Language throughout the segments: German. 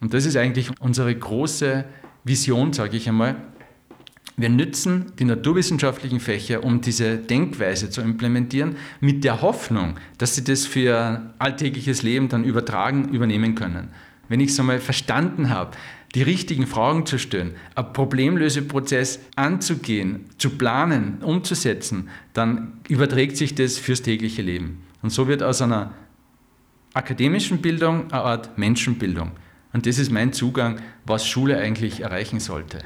Und das ist eigentlich unsere große Vision, sage ich einmal. Wir nützen die naturwissenschaftlichen Fächer, um diese Denkweise zu implementieren, mit der Hoffnung, dass sie das für alltägliches Leben dann übertragen, übernehmen können. Wenn ich es einmal verstanden habe, die richtigen Fragen zu stellen, einen Problemlöseprozess anzugehen, zu planen, umzusetzen, dann überträgt sich das fürs tägliche Leben. Und so wird aus einer akademischen Bildung eine Art Menschenbildung. Und das ist mein Zugang, was Schule eigentlich erreichen sollte.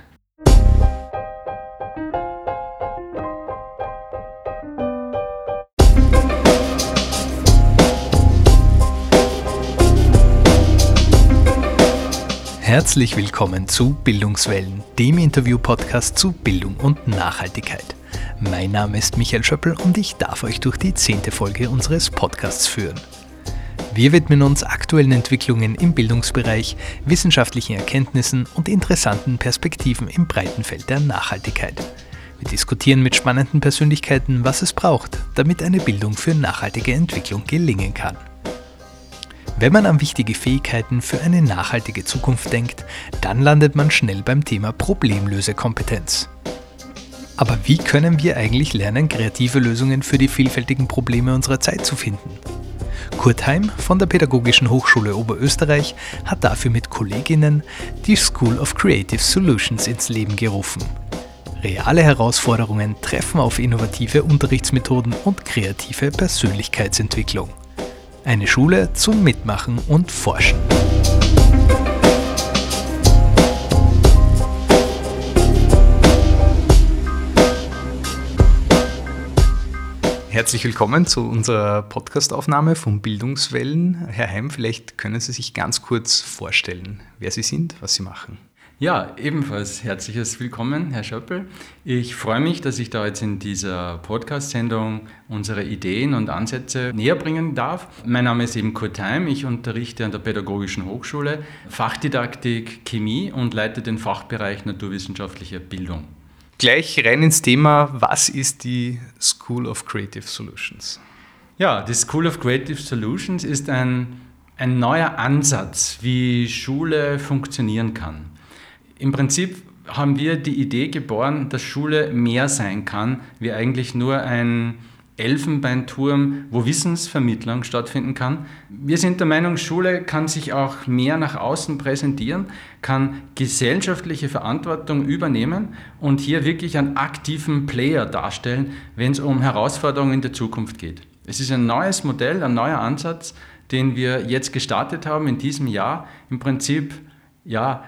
Herzlich willkommen zu Bildungswellen, dem Interview-Podcast zu Bildung und Nachhaltigkeit. Mein Name ist Michael Schöppel und ich darf euch durch die zehnte Folge unseres Podcasts führen. Wir widmen uns aktuellen Entwicklungen im Bildungsbereich, wissenschaftlichen Erkenntnissen und interessanten Perspektiven im breiten Feld der Nachhaltigkeit. Wir diskutieren mit spannenden Persönlichkeiten, was es braucht, damit eine Bildung für nachhaltige Entwicklung gelingen kann. Wenn man an wichtige Fähigkeiten für eine nachhaltige Zukunft denkt, dann landet man schnell beim Thema Problemlösekompetenz. Aber wie können wir eigentlich lernen, kreative Lösungen für die vielfältigen Probleme unserer Zeit zu finden? Kurt Heim von der Pädagogischen Hochschule Oberösterreich hat dafür mit Kolleginnen die School of Creative Solutions ins Leben gerufen. Reale Herausforderungen treffen auf innovative Unterrichtsmethoden und kreative Persönlichkeitsentwicklung. Eine Schule zum Mitmachen und Forschen. Herzlich willkommen zu unserer Podcastaufnahme von Bildungswellen. Herr Heim, vielleicht können Sie sich ganz kurz vorstellen, wer Sie sind, was Sie machen. Ja, ebenfalls herzliches Willkommen, Herr Schöppel. Ich freue mich, dass ich da jetzt in dieser Podcast-Sendung unsere Ideen und Ansätze näher bringen darf. Mein Name ist eben Kurt Heim. Ich unterrichte an der Pädagogischen Hochschule Fachdidaktik Chemie und leite den Fachbereich Naturwissenschaftliche Bildung. Gleich rein ins Thema, was ist die School of Creative Solutions? Ja, die School of Creative Solutions ist ein, ein neuer Ansatz, wie Schule funktionieren kann. Im Prinzip haben wir die Idee geboren, dass Schule mehr sein kann, wie eigentlich nur ein Elfenbeinturm, wo Wissensvermittlung stattfinden kann. Wir sind der Meinung, Schule kann sich auch mehr nach außen präsentieren, kann gesellschaftliche Verantwortung übernehmen und hier wirklich einen aktiven Player darstellen, wenn es um Herausforderungen in der Zukunft geht. Es ist ein neues Modell, ein neuer Ansatz, den wir jetzt gestartet haben in diesem Jahr. Im Prinzip ja,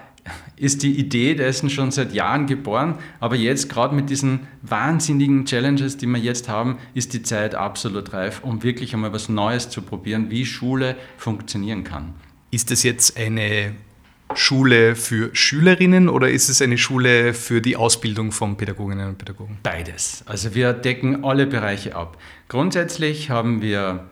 ist die Idee dessen schon seit Jahren geboren, aber jetzt gerade mit diesen wahnsinnigen Challenges, die wir jetzt haben, ist die Zeit absolut reif, um wirklich einmal was Neues zu probieren, wie Schule funktionieren kann. Ist das jetzt eine Schule für Schülerinnen oder ist es eine Schule für die Ausbildung von Pädagoginnen und Pädagogen? Beides. Also wir decken alle Bereiche ab. Grundsätzlich haben wir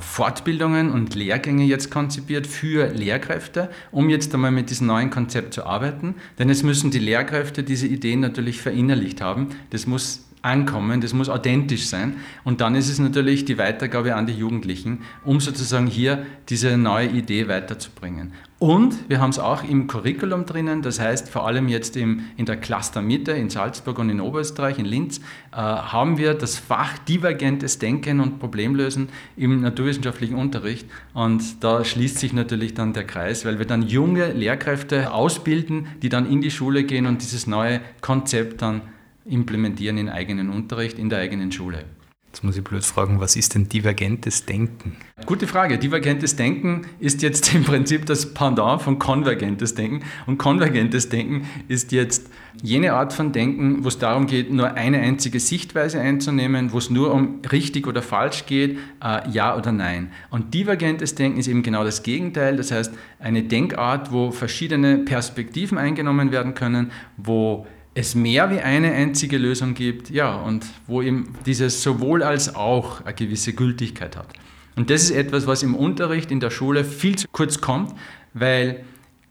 Fortbildungen und Lehrgänge jetzt konzipiert für Lehrkräfte, um jetzt einmal mit diesem neuen Konzept zu arbeiten. Denn es müssen die Lehrkräfte diese Ideen natürlich verinnerlicht haben. Das muss ankommen, das muss authentisch sein. Und dann ist es natürlich die Weitergabe an die Jugendlichen, um sozusagen hier diese neue Idee weiterzubringen. Und wir haben es auch im Curriculum drinnen, das heißt vor allem jetzt im, in der Clustermitte in Salzburg und in Oberösterreich, in Linz, äh, haben wir das Fach divergentes Denken und Problemlösen im naturwissenschaftlichen Unterricht. Und da schließt sich natürlich dann der Kreis, weil wir dann junge Lehrkräfte ausbilden, die dann in die Schule gehen und dieses neue Konzept dann implementieren in eigenen Unterricht, in der eigenen Schule. Jetzt muss ich blöd fragen, was ist denn divergentes Denken? Gute Frage. Divergentes Denken ist jetzt im Prinzip das Pendant von konvergentes Denken. Und konvergentes Denken ist jetzt jene Art von Denken, wo es darum geht, nur eine einzige Sichtweise einzunehmen, wo es nur um richtig oder falsch geht, äh, ja oder nein. Und divergentes Denken ist eben genau das Gegenteil. Das heißt, eine Denkart, wo verschiedene Perspektiven eingenommen werden können, wo es mehr wie eine einzige Lösung gibt, ja, und wo eben dieses sowohl als auch eine gewisse Gültigkeit hat. Und das ist etwas, was im Unterricht in der Schule viel zu kurz kommt, weil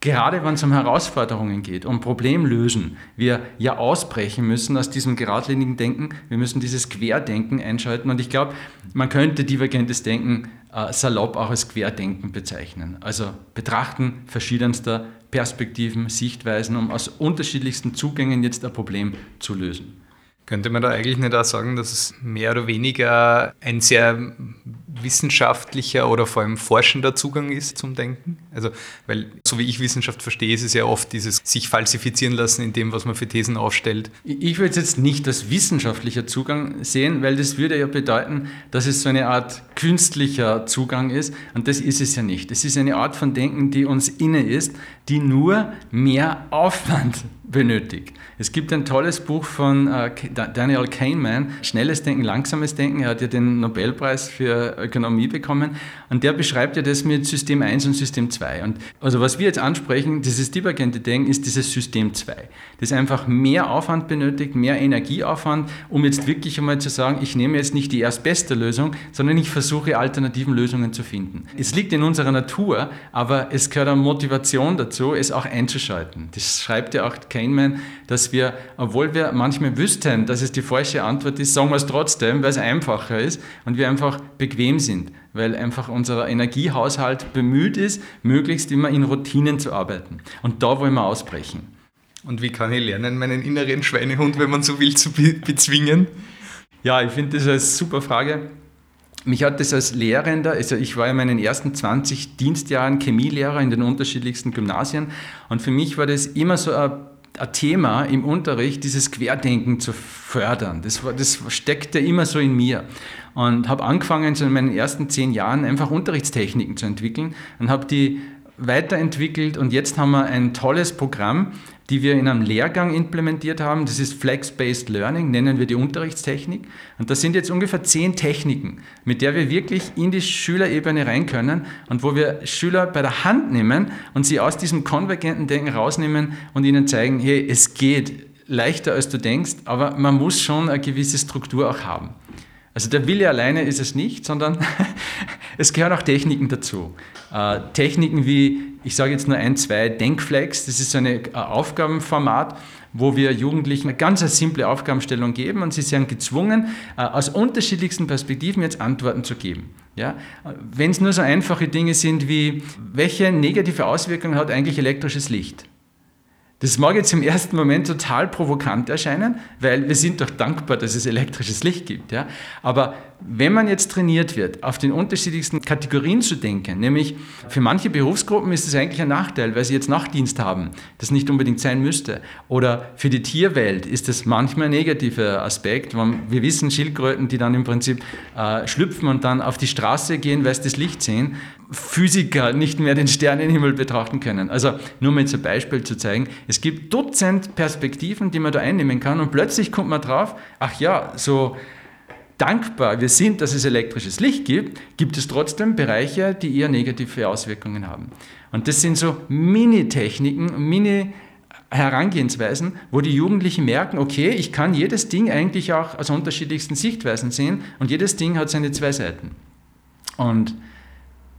Gerade wenn es um Herausforderungen geht, um Problemlösen, wir ja ausbrechen müssen aus diesem geradlinigen Denken, wir müssen dieses Querdenken einschalten. Und ich glaube, man könnte divergentes Denken äh, salopp auch als Querdenken bezeichnen. Also betrachten verschiedenster Perspektiven, Sichtweisen, um aus unterschiedlichsten Zugängen jetzt ein Problem zu lösen. Könnte man da eigentlich nicht auch sagen, dass es mehr oder weniger ein sehr wissenschaftlicher oder vor allem forschender Zugang ist zum Denken? Also, weil so wie ich Wissenschaft verstehe, ist es ja oft dieses sich falsifizieren lassen in dem, was man für Thesen aufstellt. Ich würde es jetzt nicht als wissenschaftlicher Zugang sehen, weil das würde ja bedeuten, dass es so eine Art künstlicher Zugang ist und das ist es ja nicht. Es ist eine Art von Denken, die uns inne ist, die nur mehr Aufwand benötigt. Es gibt ein tolles Buch von äh, Daniel Kahneman, Schnelles Denken, Langsames Denken. Er hat ja den Nobelpreis für Ökonomie bekommen und der beschreibt ja das mit System 1 und System 2. Und also was wir jetzt ansprechen, dieses divergente Denken, ist dieses System 2, das einfach mehr Aufwand benötigt, mehr Energieaufwand, um jetzt wirklich einmal zu sagen, ich nehme jetzt nicht die erstbeste Lösung, sondern ich versuche alternativen Lösungen zu finden. Es liegt in unserer Natur, aber es gehört eine Motivation dazu, es auch einzuschalten. Das schreibt ja auch Kahneman dass wir, obwohl wir manchmal wüssten, dass es die falsche Antwort ist, sagen wir es trotzdem, weil es einfacher ist und wir einfach bequem sind, weil einfach unser Energiehaushalt bemüht ist, möglichst immer in Routinen zu arbeiten. Und da wollen wir ausbrechen. Und wie kann ich lernen, meinen inneren Schweinehund, wenn man so will, zu bezwingen? Ja, ich finde das eine super Frage. Mich hat das als Lehrender, also ich war in meinen ersten 20 Dienstjahren Chemielehrer in den unterschiedlichsten Gymnasien und für mich war das immer so ein ein Thema im Unterricht, dieses Querdenken zu fördern. Das, das steckte immer so in mir. Und habe angefangen, so in meinen ersten zehn Jahren einfach Unterrichtstechniken zu entwickeln und habe die weiterentwickelt und jetzt haben wir ein tolles Programm, die wir in einem Lehrgang implementiert haben. Das ist Flex-Based Learning, nennen wir die Unterrichtstechnik. Und das sind jetzt ungefähr zehn Techniken, mit der wir wirklich in die Schülerebene rein können und wo wir Schüler bei der Hand nehmen und sie aus diesem konvergenten Denken rausnehmen und ihnen zeigen, hey, es geht leichter als du denkst, aber man muss schon eine gewisse Struktur auch haben. Also der Wille alleine ist es nicht, sondern es gehören auch Techniken dazu. Äh, Techniken wie, ich sage jetzt nur ein, zwei, Denkflex, das ist so ein äh, Aufgabenformat, wo wir Jugendlichen eine ganz simple Aufgabenstellung geben und sie sind gezwungen, äh, aus unterschiedlichsten Perspektiven jetzt Antworten zu geben. Ja? Wenn es nur so einfache Dinge sind wie, welche negative Auswirkungen hat eigentlich elektrisches Licht? Das mag jetzt im ersten Moment total provokant erscheinen, weil wir sind doch dankbar, dass es elektrisches Licht gibt. Ja? Aber wenn man jetzt trainiert wird, auf den unterschiedlichsten Kategorien zu denken, nämlich für manche Berufsgruppen ist es eigentlich ein Nachteil, weil sie jetzt Nachtdienst haben, das nicht unbedingt sein müsste. Oder für die Tierwelt ist das manchmal ein negativer Aspekt. Wir wissen Schildkröten, die dann im Prinzip äh, schlüpfen und dann auf die Straße gehen, weil sie das Licht sehen, Physiker nicht mehr den Sternenhimmel betrachten können. Also nur mal zum Beispiel zu zeigen, es gibt Dutzend Perspektiven, die man da einnehmen kann und plötzlich kommt man drauf, ach ja, so dankbar wir sind, dass es elektrisches Licht gibt, gibt es trotzdem Bereiche, die eher negative Auswirkungen haben. Und das sind so Mini-Techniken, Mini- Herangehensweisen, wo die Jugendlichen merken, okay, ich kann jedes Ding eigentlich auch aus unterschiedlichsten Sichtweisen sehen und jedes Ding hat seine zwei Seiten. Und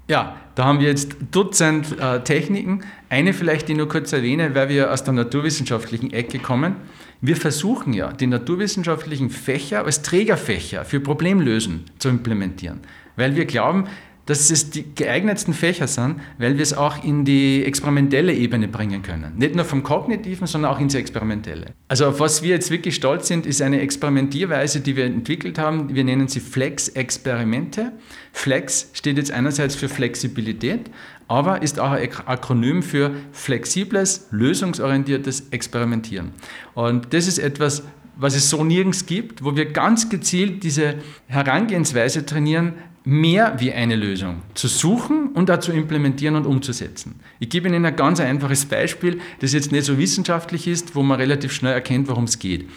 ja, da haben wir jetzt Dutzend äh, Techniken. Eine vielleicht, die ich nur kurz erwähne, weil wir aus der naturwissenschaftlichen Ecke kommen. Wir versuchen ja, die naturwissenschaftlichen Fächer als Trägerfächer für Problemlösen zu implementieren, weil wir glauben, dass es die geeignetsten Fächer sind, weil wir es auch in die experimentelle Ebene bringen können. Nicht nur vom Kognitiven, sondern auch ins Experimentelle. Also auf was wir jetzt wirklich stolz sind, ist eine Experimentierweise, die wir entwickelt haben. Wir nennen sie Flex-Experimente. Flex steht jetzt einerseits für Flexibilität, aber ist auch ein Akronym für flexibles, lösungsorientiertes Experimentieren. Und das ist etwas, was es so nirgends gibt, wo wir ganz gezielt diese Herangehensweise trainieren, mehr wie eine Lösung zu suchen und auch zu implementieren und umzusetzen. Ich gebe Ihnen ein ganz einfaches Beispiel, das jetzt nicht so wissenschaftlich ist, wo man relativ schnell erkennt, worum es geht.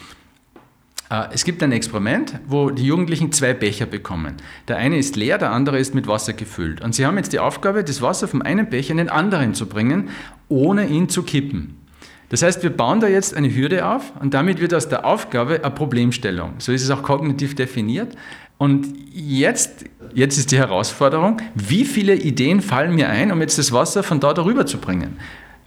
Äh, es gibt ein Experiment, wo die Jugendlichen zwei Becher bekommen. Der eine ist leer, der andere ist mit Wasser gefüllt. Und sie haben jetzt die Aufgabe, das Wasser vom einen Becher in den anderen zu bringen, ohne ihn zu kippen. Das heißt, wir bauen da jetzt eine Hürde auf und damit wird aus der Aufgabe eine Problemstellung. So ist es auch kognitiv definiert. Und jetzt, jetzt ist die Herausforderung, wie viele Ideen fallen mir ein, um jetzt das Wasser von da darüber zu bringen?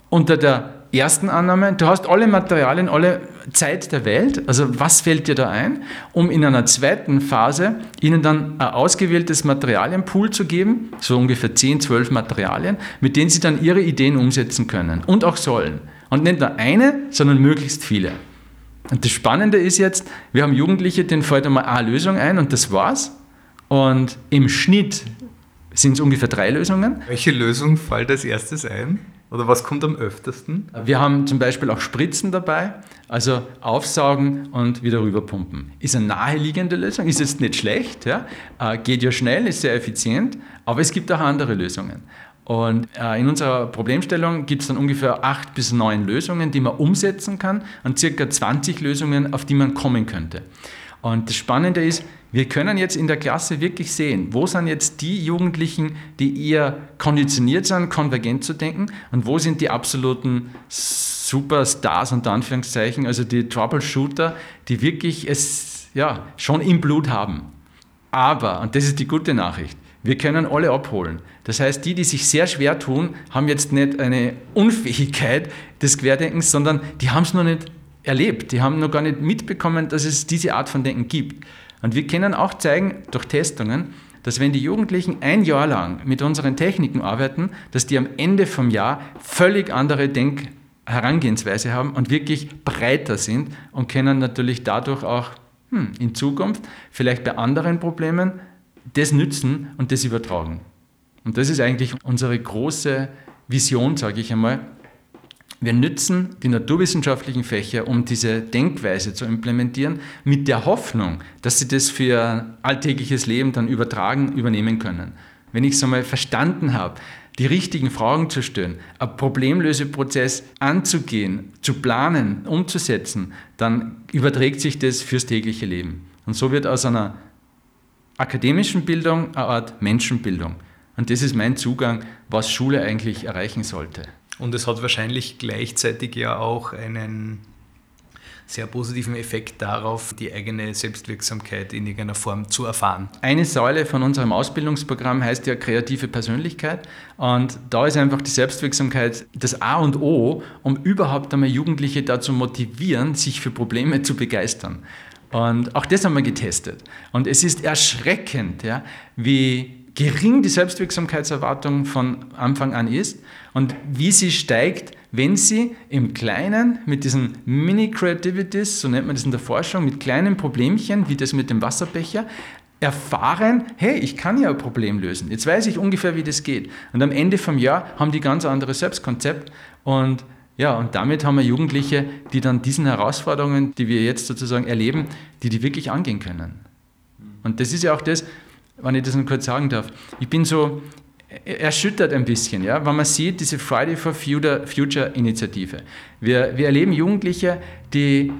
unter der ersten Annahme, du hast alle Materialien, alle Zeit der Welt, also was fällt dir da ein, um in einer zweiten Phase ihnen dann ein ausgewähltes Materialienpool zu geben, so ungefähr 10, 12 Materialien, mit denen sie dann ihre Ideen umsetzen können und auch sollen. Und nicht nur eine, sondern möglichst viele. Und das Spannende ist jetzt, wir haben Jugendliche, denen fällt einmal eine Lösung ein und das war's. Und im Schnitt sind es ungefähr drei Lösungen. Welche Lösung fällt als erstes ein? Oder was kommt am öftesten? Wir haben zum Beispiel auch Spritzen dabei, also aufsaugen und wieder rüberpumpen. Ist eine naheliegende Lösung, ist jetzt nicht schlecht, ja? Äh, geht ja schnell, ist sehr effizient, aber es gibt auch andere Lösungen. Und äh, in unserer Problemstellung gibt es dann ungefähr acht bis neun Lösungen, die man umsetzen kann und circa 20 Lösungen, auf die man kommen könnte. Und das Spannende ist, wir können jetzt in der Klasse wirklich sehen, wo sind jetzt die Jugendlichen, die eher konditioniert sind, konvergent zu denken und wo sind die absoluten Superstars unter Anführungszeichen, also die Troubleshooter, die wirklich es ja, schon im Blut haben. Aber, und das ist die gute Nachricht, wir können alle abholen. Das heißt, die, die sich sehr schwer tun, haben jetzt nicht eine Unfähigkeit des Querdenkens, sondern die haben es noch nicht erlebt. Die haben noch gar nicht mitbekommen, dass es diese Art von Denken gibt. Und wir können auch zeigen durch Testungen, dass wenn die Jugendlichen ein Jahr lang mit unseren Techniken arbeiten, dass die am Ende vom Jahr völlig andere Denk-Herangehensweise haben und wirklich breiter sind und können natürlich dadurch auch hm, in Zukunft vielleicht bei anderen Problemen das nützen und das übertragen. Und das ist eigentlich unsere große Vision, sage ich einmal, wir nützen die naturwissenschaftlichen Fächer, um diese Denkweise zu implementieren, mit der Hoffnung, dass sie das für alltägliches Leben dann übertragen, übernehmen können. Wenn ich es einmal verstanden habe, die richtigen Fragen zu stellen, einen Problemlöseprozess anzugehen, zu planen, umzusetzen, dann überträgt sich das fürs tägliche Leben. Und so wird aus einer akademischen Bildung eine Art Menschenbildung. Und das ist mein Zugang, was Schule eigentlich erreichen sollte. Und es hat wahrscheinlich gleichzeitig ja auch einen sehr positiven Effekt darauf, die eigene Selbstwirksamkeit in irgendeiner Form zu erfahren. Eine Säule von unserem Ausbildungsprogramm heißt ja kreative Persönlichkeit und da ist einfach die Selbstwirksamkeit das A und O, um überhaupt einmal Jugendliche dazu motivieren, sich für Probleme zu begeistern. Und auch das haben wir getestet. Und es ist erschreckend, ja, wie gering die Selbstwirksamkeitserwartung von Anfang an ist und wie sie steigt, wenn sie im Kleinen mit diesen Mini-Creativities, so nennt man das in der Forschung, mit kleinen Problemchen, wie das mit dem Wasserbecher, erfahren, hey, ich kann ja ein Problem lösen. Jetzt weiß ich ungefähr, wie das geht. Und am Ende vom Jahr haben die ganz anderes Selbstkonzept und ja, und damit haben wir Jugendliche, die dann diesen Herausforderungen, die wir jetzt sozusagen erleben, die die wirklich angehen können. Und das ist ja auch das, wenn ich das noch kurz sagen darf. Ich bin so erschüttert ein bisschen, ja, wenn man sieht, diese Friday for Future, Future Initiative. Wir, wir erleben Jugendliche, die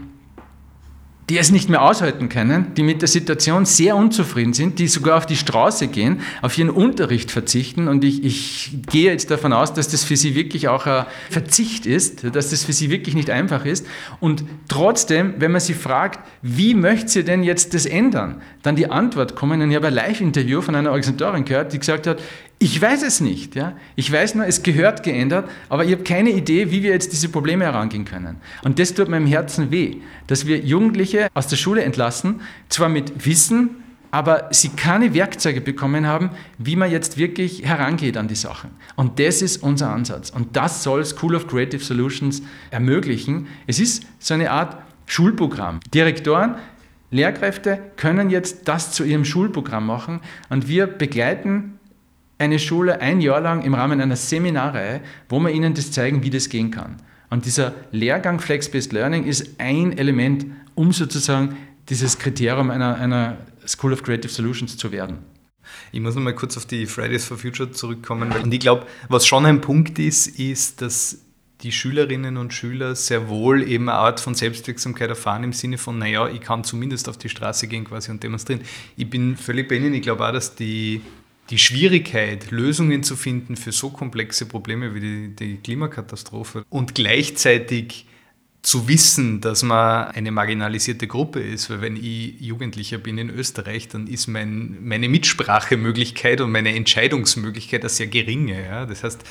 die es nicht mehr aushalten können, die mit der Situation sehr unzufrieden sind, die sogar auf die Straße gehen, auf ihren Unterricht verzichten. Und ich, ich gehe jetzt davon aus, dass das für sie wirklich auch ein Verzicht ist, dass das für sie wirklich nicht einfach ist. Und trotzdem, wenn man sie fragt, wie möchte sie denn jetzt das ändern, dann die Antwort kommen. Und ich habe ein Live-Interview von einer Organisatorin gehört, die gesagt hat, ich weiß es nicht. Ja? Ich weiß nur, es gehört geändert, aber ich habe keine Idee, wie wir jetzt diese Probleme herangehen können. Und das tut meinem Herzen weh, dass wir Jugendliche aus der Schule entlassen, zwar mit Wissen, aber sie keine Werkzeuge bekommen haben, wie man jetzt wirklich herangeht an die Sachen. Und das ist unser Ansatz. Und das soll School of Creative Solutions ermöglichen. Es ist so eine Art Schulprogramm. Direktoren, Lehrkräfte können jetzt das zu ihrem Schulprogramm machen und wir begleiten eine Schule ein Jahr lang im Rahmen einer Seminarreihe, wo wir ihnen das zeigen, wie das gehen kann. Und dieser Lehrgang Flex-Based Learning ist ein Element, um sozusagen dieses Kriterium einer, einer School of Creative Solutions zu werden. Ich muss nochmal kurz auf die Fridays for Future zurückkommen. Und ich glaube, was schon ein Punkt ist, ist, dass die Schülerinnen und Schüler sehr wohl eben eine Art von Selbstwirksamkeit erfahren im Sinne von, naja, ich kann zumindest auf die Straße gehen quasi und demonstrieren. Ich bin völlig bei Ihnen. Ich glaube auch, dass die die Schwierigkeit, Lösungen zu finden für so komplexe Probleme wie die, die Klimakatastrophe und gleichzeitig zu wissen, dass man eine marginalisierte Gruppe ist, weil wenn ich Jugendlicher bin in Österreich, dann ist mein, meine Mitsprachemöglichkeit und meine Entscheidungsmöglichkeit eine sehr geringe. Ja? Das heißt,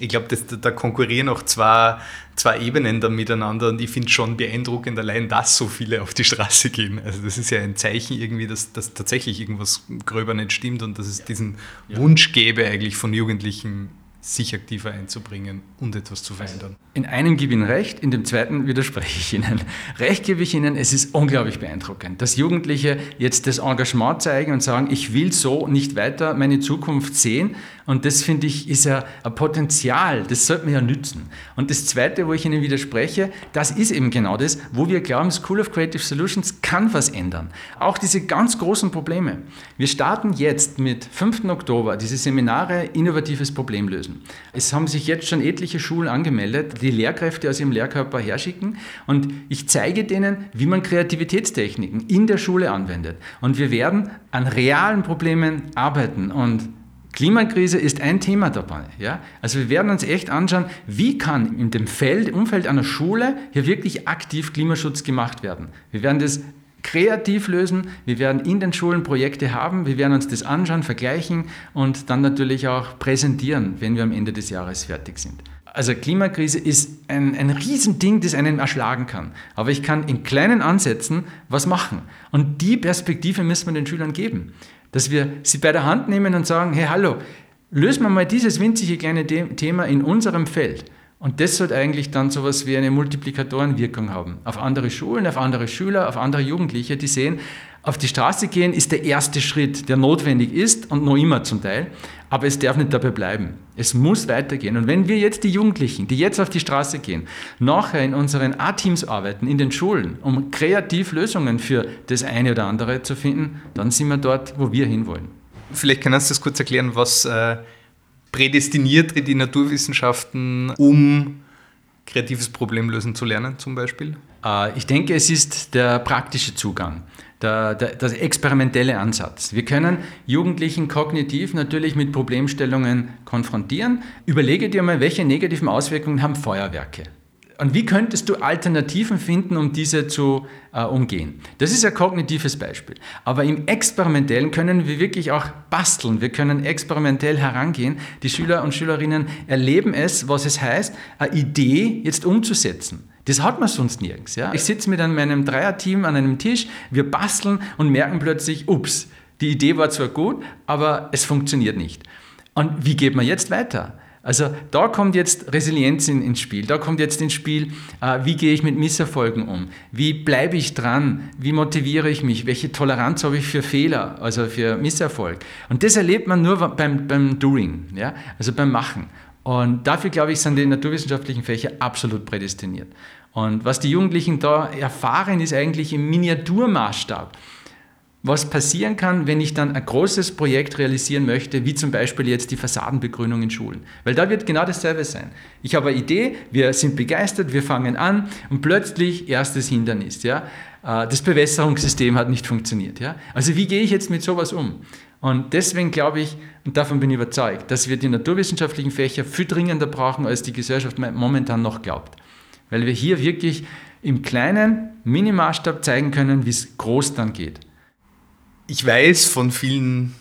ich glaube, da konkurrieren auch zwei, zwei Ebenen da miteinander und ich finde schon beeindruckend allein, dass so viele auf die Straße gehen. Also das ist ja ein Zeichen irgendwie, dass, dass tatsächlich irgendwas gröber nicht stimmt und dass es diesen ja. Wunsch gäbe eigentlich von Jugendlichen, sich aktiver einzubringen und etwas zu verändern. In einem gebe ich Ihnen recht, in dem zweiten widerspreche ich Ihnen. Recht gebe ich Ihnen, es ist unglaublich beeindruckend, dass Jugendliche jetzt das Engagement zeigen und sagen, ich will so nicht weiter meine Zukunft sehen. Und das finde ich ist ja ein Potenzial, das sollte man ja nützen. Und das zweite, wo ich Ihnen widerspreche, das ist eben genau das, wo wir glauben, School of Creative Solutions kann was ändern. Auch diese ganz großen Probleme. Wir starten jetzt mit 5. Oktober diese Seminare Innovatives Problem lösen. Es haben sich jetzt schon etliche Schulen angemeldet, die Lehrkräfte aus ihrem Lehrkörper herschicken und ich zeige denen, wie man Kreativitätstechniken in der Schule anwendet. Und wir werden an realen Problemen arbeiten und Klimakrise ist ein Thema dabei. Ja? Also wir werden uns echt anschauen, wie kann in dem Feld, Umfeld einer Schule hier wirklich aktiv Klimaschutz gemacht werden. Wir werden das kreativ lösen. Wir werden in den Schulen Projekte haben. Wir werden uns das anschauen, vergleichen und dann natürlich auch präsentieren, wenn wir am Ende des Jahres fertig sind. Also Klimakrise ist ein, ein Riesending, das einen erschlagen kann. Aber ich kann in kleinen Ansätzen was machen. Und die Perspektive müssen wir den Schülern geben. Dass wir sie bei der Hand nehmen und sagen, hey, hallo, lösen wir mal dieses winzige kleine Thema in unserem Feld. Und das sollte eigentlich dann so etwas wie eine Multiplikatorenwirkung haben. Auf andere Schulen, auf andere Schüler, auf andere Jugendliche, die sehen, auf die Straße gehen ist der erste Schritt, der notwendig ist und noch immer zum Teil. Aber es darf nicht dabei bleiben. Es muss weitergehen. Und wenn wir jetzt die Jugendlichen, die jetzt auf die Straße gehen, nachher in unseren A-Teams arbeiten, in den Schulen, um kreativ Lösungen für das eine oder andere zu finden, dann sind wir dort, wo wir hinwollen. Vielleicht kannst du das kurz erklären, was äh, prädestiniert die Naturwissenschaften, um kreatives Problemlösen zu lernen zum Beispiel? Äh, ich denke, es ist der praktische Zugang. Der, der, der, experimentelle Ansatz. Wir können Jugendlichen kognitiv natürlich mit Problemstellungen konfrontieren. Überlege dir mal, welche negativen Auswirkungen haben Feuerwerke. Und wie könntest du Alternativen finden, um diese zu äh, umgehen? Das ist ein kognitives Beispiel. Aber im Experimentellen können wir wirklich auch basteln. Wir können experimentell herangehen. Die Schüler und Schülerinnen erleben es, was es heißt, eine Idee jetzt umzusetzen. Das hat man sonst nirgends. Ja? Ich sitze mit meinem Dreierteam an einem Tisch, wir basteln und merken plötzlich, ups, die Idee war zwar gut, aber es funktioniert nicht. Und wie geht man jetzt weiter? Also da kommt jetzt Resilienz in, ins Spiel, da kommt jetzt ins Spiel, äh, wie gehe ich mit Misserfolgen um, wie bleibe ich dran, wie motiviere ich mich, welche Toleranz habe ich für Fehler, also für Misserfolg. Und das erlebt man nur beim, beim Doing, ja? also beim Machen. Und dafür, glaube ich, sind die naturwissenschaftlichen Fächer absolut prädestiniert. Und was die Jugendlichen da erfahren, ist eigentlich im Miniaturmaßstab was passieren kann, wenn ich dann ein großes Projekt realisieren möchte, wie zum Beispiel jetzt die Fassadenbegrünung in Schulen. Weil da wird genau dasselbe sein. Ich habe eine Idee, wir sind begeistert, wir fangen an und plötzlich erstes Hindernis. Ja? Äh, das Bewässerungssystem hat nicht funktioniert. Ja? Also wie gehe ich jetzt mit sowas um? Und deswegen glaube ich, und davon bin ich überzeugt, dass wir die naturwissenschaftlichen Fächer viel dringender brauchen, als die Gesellschaft momentan noch glaubt. Weil wir hier wirklich im kleinen Minimaßstab zeigen können, wie es groß dann geht ich weiß von vielen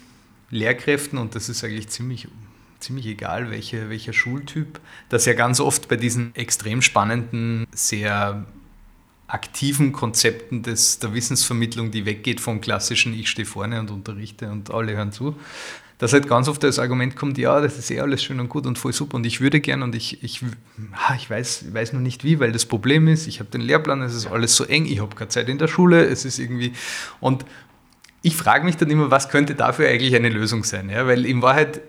Lehrkräften, und das ist eigentlich ziemlich, ziemlich egal, welche, welcher Schultyp, dass ja ganz oft bei diesen extrem spannenden, sehr aktiven Konzepten des, der Wissensvermittlung, die weggeht vom klassischen Ich stehe vorne und unterrichte und alle hören zu, dass halt ganz oft das Argument kommt, ja, das ist eh alles schön und gut und voll super und ich würde gern und ich, ich, ich weiß, weiß nur nicht wie, weil das Problem ist, ich habe den Lehrplan, es ist alles so eng, ich habe keine Zeit in der Schule, es ist irgendwie und ich frage mich dann immer, was könnte dafür eigentlich eine Lösung sein? Ja? Weil in Wahrheit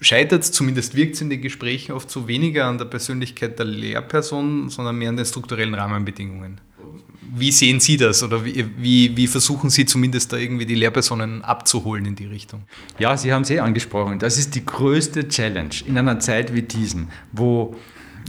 scheitert es, zumindest wirkt es in den Gesprächen oft so weniger an der Persönlichkeit der Lehrperson, sondern mehr an den strukturellen Rahmenbedingungen. Wie sehen Sie das oder wie, wie, wie, versuchen Sie zumindest da irgendwie die Lehrpersonen abzuholen in die Richtung? Ja, Sie haben es eh angesprochen. Das ist die größte Challenge in einer Zeit wie diesen, wo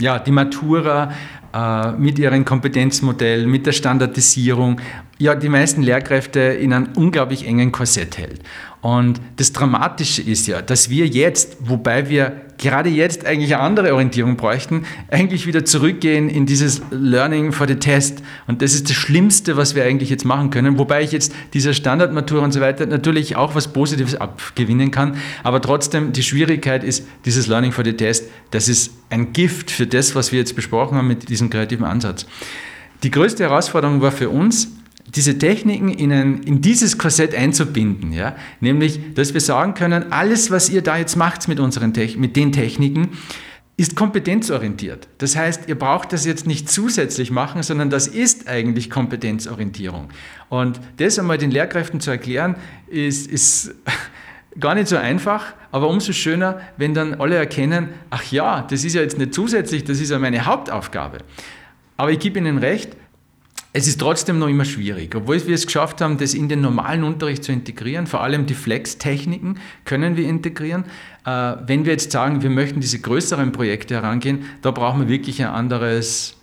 ja, die Matura äh, mit ihren Kompetenzmodellen, mit der Standardisierung, ja, die meisten Lehrkräfte in einem unglaublich engen Korsett hält. Und das Dramatische ist ja, dass wir jetzt, wobei wir gerade jetzt eigentlich eine andere Orientierung bräuchten, eigentlich wieder zurückgehen in dieses Learning for the Test. Und das ist das Schlimmste, was wir eigentlich jetzt machen können. Wobei ich jetzt dieser Standardmatur und so weiter natürlich auch was Positives abgewinnen kann. Aber trotzdem, die Schwierigkeit ist, dieses Learning for the Test, das ist ein Gift für das, was wir jetzt besprochen haben mit diesem kreativen Ansatz. Die größte Herausforderung war für uns, diese Techniken in, ein, in dieses Korsett einzubinden. Ja? Nämlich, dass wir sagen können, alles, was ihr da jetzt macht mit, unseren mit den Techniken, ist kompetenzorientiert. Das heißt, ihr braucht das jetzt nicht zusätzlich machen, sondern das ist eigentlich Kompetenzorientierung. Und das einmal den Lehrkräften zu erklären, ist, ist gar nicht so einfach, aber umso schöner, wenn dann alle erkennen, ach ja, das ist ja jetzt nicht zusätzlich, das ist ja meine Hauptaufgabe. Aber ich gebe Ihnen recht, es ist trotzdem noch immer schwierig. Obwohl wir es geschafft haben, das in den normalen Unterricht zu integrieren, vor allem die Flex-Techniken können wir integrieren. Äh, wenn wir jetzt sagen, wir möchten diese größeren Projekte herangehen, da brauchen wir wirklich ein anderes,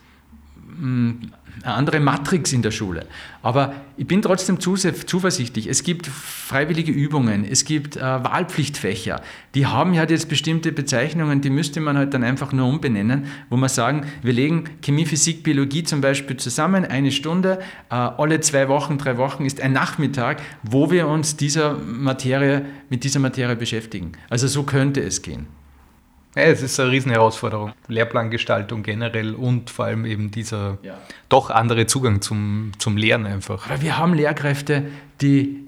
hm, eine andere Matrix in der Schule. Aber ich bin trotzdem zuversichtlich. Es gibt freiwillige Übungen, es gibt äh, Wahlpflichtfächer. Die haben ja jetzt bestimmte Bezeichnungen, die müsste man halt dann einfach nur umbenennen, wo man sagen, wir legen Chemie, Physik, Biologie zum Beispiel zusammen, eine Stunde, äh, alle zwei Wochen, drei Wochen ist ein Nachmittag, wo wir uns dieser Materie, mit dieser Materie beschäftigen. Also so könnte es gehen. Ja, es ist eine Riesenherausforderung. Lehrplangestaltung generell und vor allem eben dieser ja. doch andere Zugang zum, zum Lernen einfach. Aber wir haben Lehrkräfte, die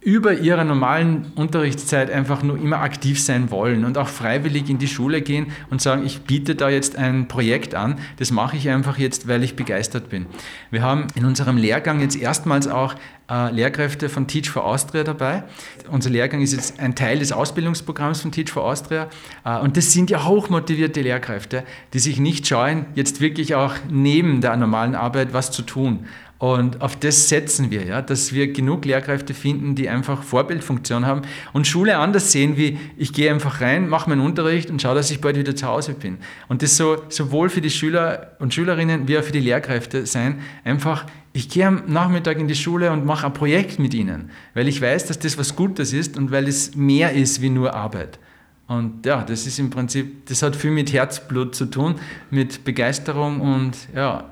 über ihrer normalen Unterrichtszeit einfach nur immer aktiv sein wollen und auch freiwillig in die Schule gehen und sagen, ich biete da jetzt ein Projekt an, das mache ich einfach jetzt, weil ich begeistert bin. Wir haben in unserem Lehrgang jetzt erstmals auch äh, Lehrkräfte von Teach for Austria dabei. Unser Lehrgang ist jetzt ein Teil des Ausbildungsprogramms von Teach for Austria äh, und das sind ja hochmotivierte Lehrkräfte, die sich nicht scheuen, jetzt wirklich auch neben der normalen Arbeit was zu tun. Und auf das setzen wir, ja, dass wir genug Lehrkräfte finden, die einfach Vorbildfunktion haben und Schule anders sehen, wie ich gehe einfach rein, mache meinen Unterricht und schaue, dass ich bald wieder zu Hause bin. Und das so, sowohl für die Schüler und Schülerinnen wie auch für die Lehrkräfte sein, einfach, ich gehe am Nachmittag in die Schule und mache ein Projekt mit ihnen, weil ich weiß, dass das was Gutes ist und weil es mehr ist wie nur Arbeit. Und ja, das ist im Prinzip, das hat viel mit Herzblut zu tun, mit Begeisterung und ja,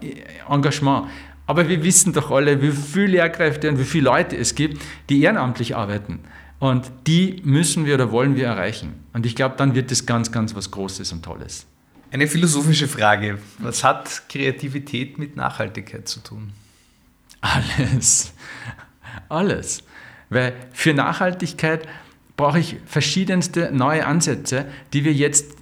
Engagement. Aber wir wissen doch alle, wie viele Lehrkräfte und wie viele Leute es gibt, die ehrenamtlich arbeiten. Und die müssen wir oder wollen wir erreichen. Und ich glaube, dann wird das ganz, ganz was Großes und Tolles. Eine philosophische Frage. Was hat Kreativität mit Nachhaltigkeit zu tun? Alles. Alles. Weil für Nachhaltigkeit brauche ich verschiedenste neue Ansätze, die wir jetzt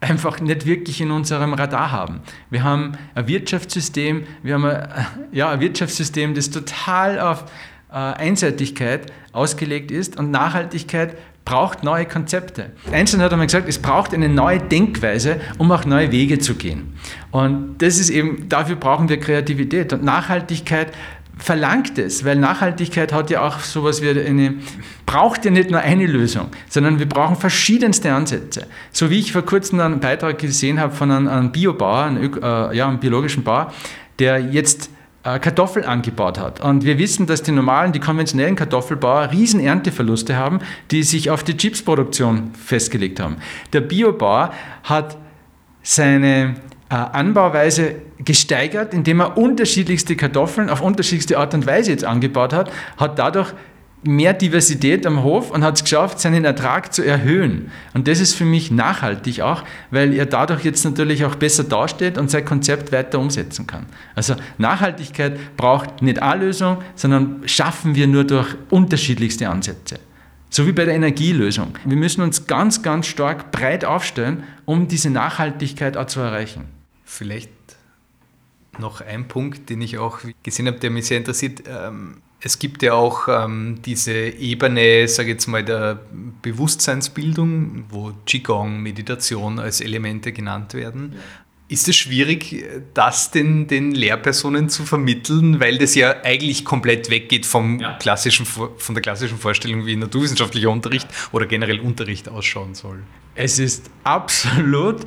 einfach nicht wirklich in unserem Radar haben. Wir haben ein Wirtschaftssystem, wir haben ein, ja, ein Wirtschaftssystem, das total auf äh, Einseitigkeit ausgelegt ist und Nachhaltigkeit braucht neue Konzepte. Einstein hat einmal gesagt, es braucht eine neue Denkweise, um auch neue Wege zu gehen. Und das ist eben, dafür brauchen wir Kreativität. Und Nachhaltigkeit verlangt es, weil Nachhaltigkeit hat ja auch sowas wie eine, braucht ja nicht nur eine Lösung, sondern wir brauchen verschiedenste Ansätze. So wie ich vor kurzem einen Beitrag gesehen habe von einem, Biobauer, einem, äh, ja, einem biologischen Bauer, der jetzt äh, Kartoffel angebaut hat. Und wir wissen, dass die normalen, die konventionellen Kartoffelbauer riesen Ernteverluste haben, die sich auf die Chipsproduktion festgelegt haben. Der Biobauer hat seine Anbauweise gesteigert, indem er unterschiedlichste Kartoffeln auf unterschiedlichste Art und Weise jetzt angebaut hat, hat dadurch mehr Diversität am Hof und hat es geschafft, seinen Ertrag zu erhöhen. Und das ist für mich nachhaltig auch, weil er dadurch jetzt natürlich auch besser dasteht und sein Konzept weiter umsetzen kann. Also Nachhaltigkeit braucht nicht eine Lösung, sondern schaffen wir nur durch unterschiedlichste Ansätze. So wie bei der Energielösung. Wir müssen uns ganz, ganz stark breit aufstellen, um diese Nachhaltigkeit auch zu erreichen. Vielleicht noch ein Punkt, den ich auch gesehen habe, der mich sehr interessiert. Ähm, es gibt ja auch ähm, diese Ebene, sage ich jetzt mal, der Bewusstseinsbildung, wo Qigong, Meditation als Elemente genannt werden. Ist es schwierig, das den, den Lehrpersonen zu vermitteln, weil das ja eigentlich komplett weggeht vom ja. klassischen, von der klassischen Vorstellung, wie naturwissenschaftlicher Unterricht oder generell Unterricht ausschauen soll? Es ist absolut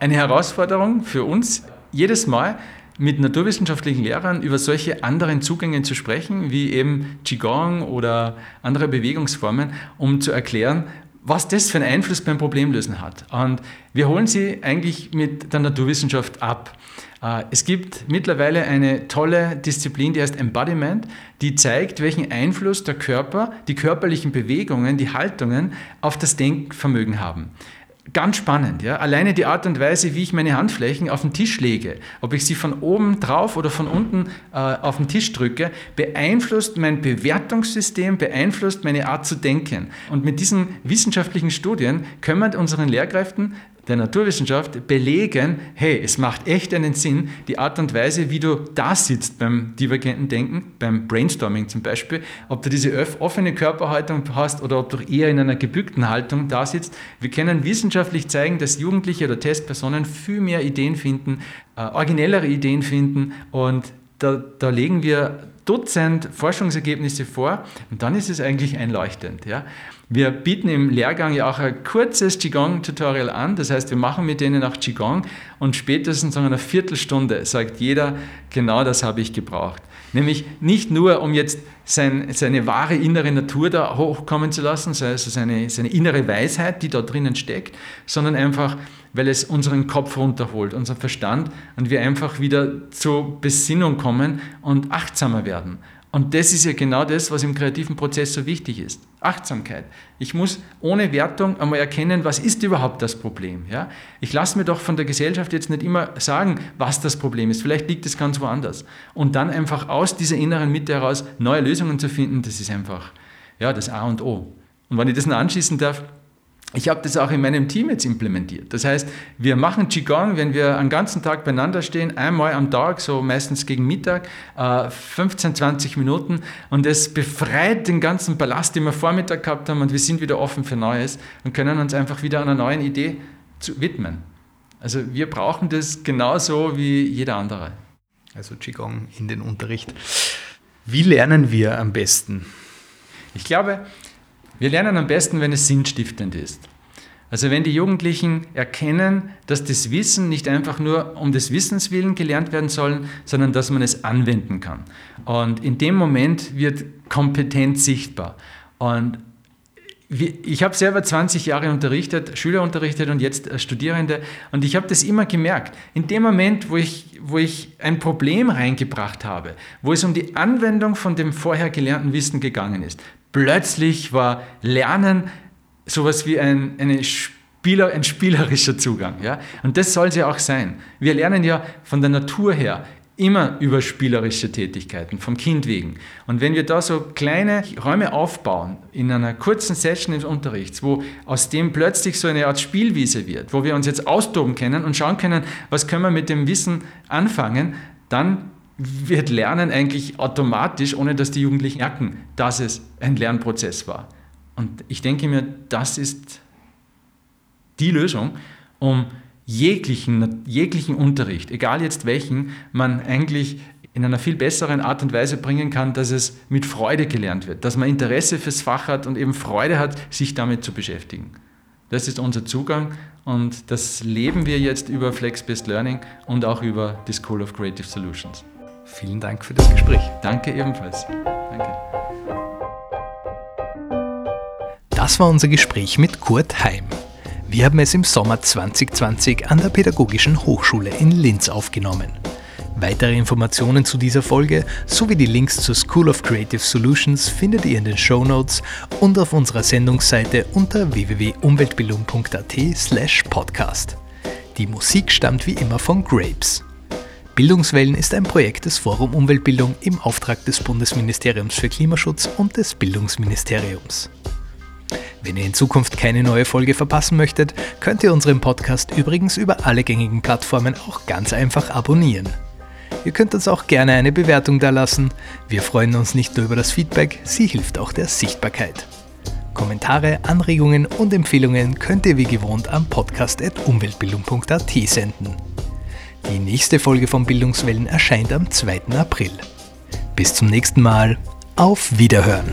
eine Herausforderung für uns, jedes Mal mit naturwissenschaftlichen Lehrern über solche anderen Zugänge zu sprechen, wie eben Qigong oder andere Bewegungsformen, um zu erklären, was das für einen Einfluss beim Problemlösen hat. Und wir holen sie eigentlich mit der Naturwissenschaft ab. Äh, es gibt mittlerweile eine tolle Disziplin, die heißt Embodiment, die zeigt, welchen Einfluss der Körper, die körperlichen Bewegungen, die Haltungen auf das Denkvermögen haben. Ganz spannend, ja. Alleine die Art und Weise, wie ich meine Handflächen auf den Tisch lege, ob ich sie von oben drauf oder von unten äh, auf den Tisch drücke, beeinflusst mein Bewertungssystem, beeinflusst meine Art zu denken. Und mit diesen wissenschaftlichen Studien können wir unseren Lehrkräften der Naturwissenschaft belegen, hey, es macht echt einen Sinn, die Art und Weise, wie du da sitzt beim divergenten Denken, beim Brainstorming zum Beispiel, ob du diese offene Körperhaltung hast oder ob du eher in einer gebückten Haltung da sitzt. Wir können wissenschaftlich zeigen, dass Jugendliche oder Testpersonen viel mehr Ideen finden, äh, originellere Ideen finden und da, da legen wir Dutzend Forschungsergebnisse vor und dann ist es eigentlich einleuchtend. Ja. Wir bieten im Lehrgang ja auch ein kurzes Qigong-Tutorial an, das heißt, wir machen mit denen auch Qigong und spätestens in einer Viertelstunde sagt jeder, genau das habe ich gebraucht. Nämlich nicht nur, um jetzt sein, seine wahre innere Natur da hochkommen zu lassen, also seine, seine innere Weisheit, die da drinnen steckt, sondern einfach, weil es unseren Kopf runterholt, unseren Verstand und wir einfach wieder zur Besinnung kommen und achtsamer werden. Und das ist ja genau das, was im kreativen Prozess so wichtig ist. Achtsamkeit. Ich muss ohne Wertung einmal erkennen, was ist überhaupt das Problem. Ja? Ich lasse mir doch von der Gesellschaft jetzt nicht immer sagen, was das Problem ist. Vielleicht liegt es ganz woanders. Und dann einfach aus dieser inneren Mitte heraus neue Lösungen zu finden, das ist einfach ja, das A und O. Und wenn ich das noch anschließen darf, ich habe das auch in meinem Team jetzt implementiert. Das heißt, wir machen Qigong, wenn wir einen ganzen Tag beieinander stehen, einmal am Tag, so meistens gegen Mittag, 15, äh, 20 Minuten. Und es befreit den ganzen Ballast, den wir Vormittag gehabt haben, und wir sind wieder offen für Neues und können uns einfach wieder einer neuen Idee widmen. Also wir brauchen das genauso wie jeder andere. Also Qigong in den Unterricht. Wie lernen wir am besten? Ich glaube, wir lernen am besten, wenn es sinnstiftend ist. Also wenn die Jugendlichen erkennen, dass das Wissen nicht einfach nur um des Wissens willen gelernt werden soll, sondern dass man es anwenden kann. Und in dem Moment wird Kompetenz sichtbar. Und ich habe selber 20 Jahre unterrichtet, Schüler unterrichtet und jetzt Studierende. Und ich habe das immer gemerkt. In dem Moment, wo ich, wo ich ein Problem reingebracht habe, wo es um die Anwendung von dem vorher gelernten Wissen gegangen ist, Plötzlich war Lernen sowas wie ein, eine Spieler, ein spielerischer Zugang. Ja? Und das soll es ja auch sein. Wir lernen ja von der Natur her immer über spielerische Tätigkeiten, vom Kind wegen. Und wenn wir da so kleine Räume aufbauen, in einer kurzen Session des Unterrichts, wo aus dem plötzlich so eine Art Spielwiese wird, wo wir uns jetzt austoben können und schauen können, was können wir mit dem Wissen anfangen, dann wird Lernen eigentlich automatisch, ohne dass die Jugendlichen merken, dass es ein Lernprozess war. Und ich denke mir, das ist die Lösung, um jeglichen, jeglichen Unterricht, egal jetzt welchen, man eigentlich in einer viel besseren Art und Weise bringen kann, dass es mit Freude gelernt wird, dass man Interesse fürs Fach hat und eben Freude hat, sich damit zu beschäftigen. Das ist unser Zugang und das leben wir jetzt über Flex-Based Learning und auch über die School of Creative Solutions. Vielen Dank für das Gespräch. Danke ebenfalls. Danke. Das war unser Gespräch mit Kurt Heim. Wir haben es im Sommer 2020 an der Pädagogischen Hochschule in Linz aufgenommen. Weitere Informationen zu dieser Folge sowie die Links zur School of Creative Solutions findet ihr in den Show Notes und auf unserer Sendungsseite unter www.umweltbildung.at/podcast. Die Musik stammt wie immer von Grapes. Bildungswellen ist ein Projekt des Forum Umweltbildung im Auftrag des Bundesministeriums für Klimaschutz und des Bildungsministeriums. Wenn ihr in Zukunft keine neue Folge verpassen möchtet, könnt ihr unseren Podcast übrigens über alle gängigen Plattformen auch ganz einfach abonnieren. Ihr könnt uns auch gerne eine Bewertung dalassen. Wir freuen uns nicht nur über das Feedback, sie hilft auch der Sichtbarkeit. Kommentare, Anregungen und Empfehlungen könnt ihr wie gewohnt am podcast.umweltbildung.at senden. Die nächste Folge von Bildungswellen erscheint am 2. April. Bis zum nächsten Mal. Auf Wiederhören.